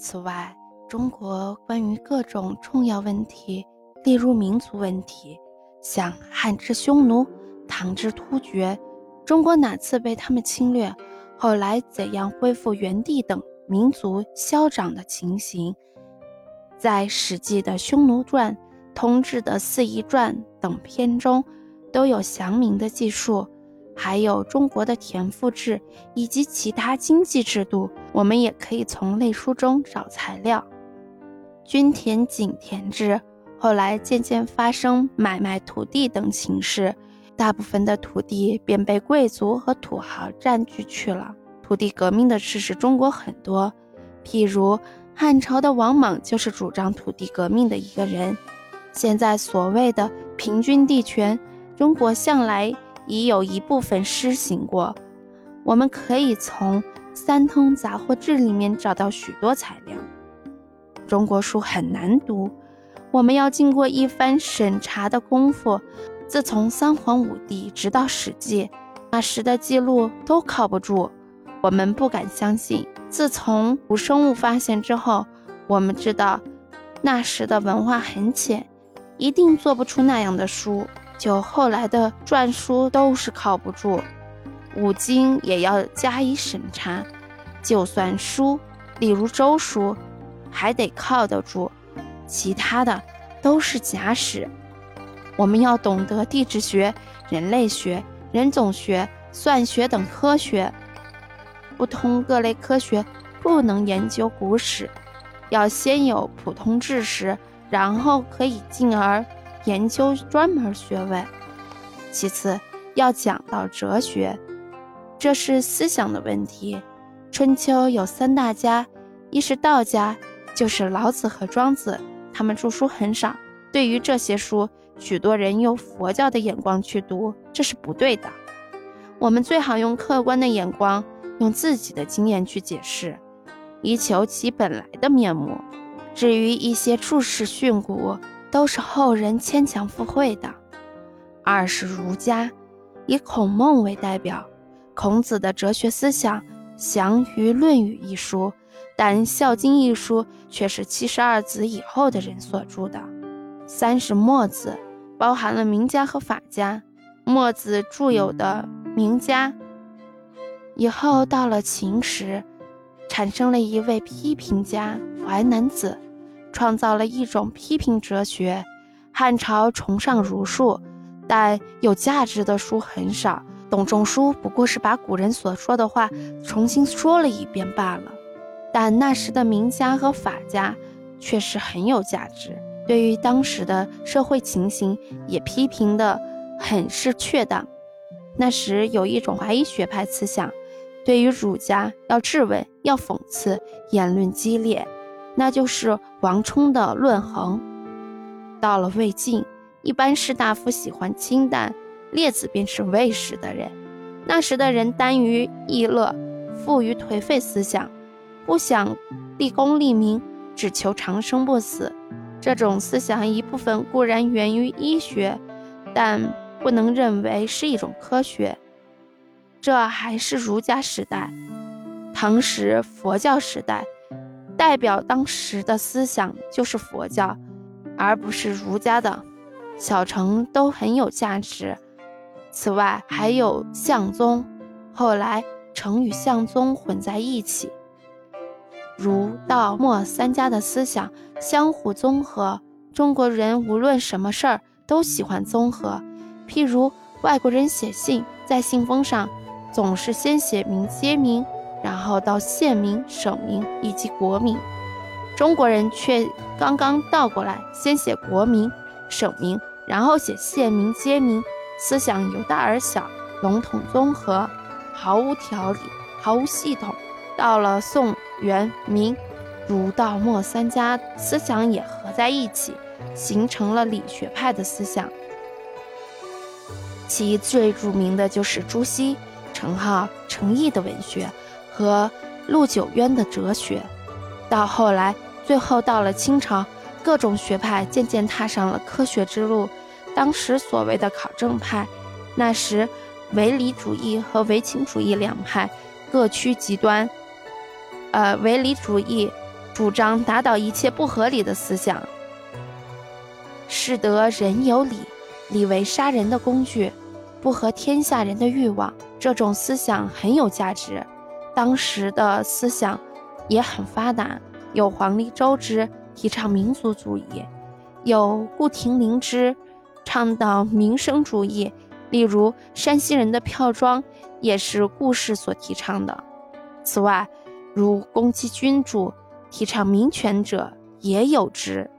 此外，中国关于各种重要问题，例如民族问题，像汉之匈奴、唐之突厥，中国哪次被他们侵略，后来怎样恢复原地等民族消长的情形，在《史记》的《匈奴传》、《通志》的《四夷传》等篇中都有详明的记述。还有中国的田赋制以及其他经济制度，我们也可以从类书中找材料。均田井田制后来渐渐发生买卖土地等形式，大部分的土地便被贵族和土豪占据去了。土地革命的事实中国很多，譬如汉朝的王莽就是主张土地革命的一个人。现在所谓的平均地权，中国向来。已有一部分施行过，我们可以从《三通杂货志》里面找到许多材料。中国书很难读，我们要经过一番审查的功夫。自从三皇五帝直到《史记》，那时的记录都靠不住，我们不敢相信。自从古生物发现之后，我们知道那时的文化很浅，一定做不出那样的书。就后来的篆书都是靠不住，五经也要加以审查。就算书，例如周书，还得靠得住，其他的都是假史。我们要懂得地质学、人类学、人种学、算学等科学，不通各类科学不能研究古史，要先有普通知识，然后可以进而。研究专门学问，其次要讲到哲学，这是思想的问题。春秋有三大家，一是道家，就是老子和庄子，他们著书很少。对于这些书，许多人用佛教的眼光去读，这是不对的。我们最好用客观的眼光，用自己的经验去解释，以求其本来的面目。至于一些注释训诂，都是后人牵强附会的。二是儒家，以孔孟为代表，孔子的哲学思想详于《论语》一书，但《孝经》一书却是七十二子以后的人所著的。三是墨子，包含了名家和法家。墨子著有的名家，以后到了秦时，产生了一位批评家淮南子。创造了一种批评哲学。汉朝崇尚儒术，但有价值的书很少。董仲舒不过是把古人所说的话重新说了一遍罢了。但那时的名家和法家确实很有价值，对于当时的社会情形也批评的很是确当。那时有一种怀疑学派思想，对于儒家要质问，要讽刺，言论激烈。那就是王充的《论衡》。到了魏晋，一般士大夫喜欢清淡，列子便是魏时的人。那时的人耽于逸乐，富于颓废思想，不想立功立名，只求长生不死。这种思想一部分固然源于医学，但不能认为是一种科学。这还是儒家时代，唐时佛教时代。代表当时的思想就是佛教，而不是儒家的。小乘都很有价值。此外，还有相宗，后来成与相宗混在一起。儒、道、墨三家的思想相互综合。中国人无论什么事儿都喜欢综合。譬如外国人写信，在信封上总是先写明街名。然后到县名、省名以及国名，中国人却刚刚倒过来，先写国名、省名，然后写县名、街名，思想由大而小，笼统综合，毫无条理，毫无系统。到了宋、元、明，儒、道、墨三家思想也合在一起，形成了理学派的思想。其最著名的就是朱熹、程颢、程颐的文学。和陆九渊的哲学，到后来，最后到了清朝，各种学派渐渐踏上了科学之路。当时所谓的考证派，那时唯理主义和唯情主义两派各趋极端。呃，唯理主义主张打倒一切不合理的思想，使得人有理，理为杀人的工具，不合天下人的欲望。这种思想很有价值。当时的思想也很发达，有黄立周之提倡民族主义，有顾亭林之倡导民生主义。例如，山西人的票庄也是顾氏所提倡的。此外，如公鸡君主提倡民权者也有之。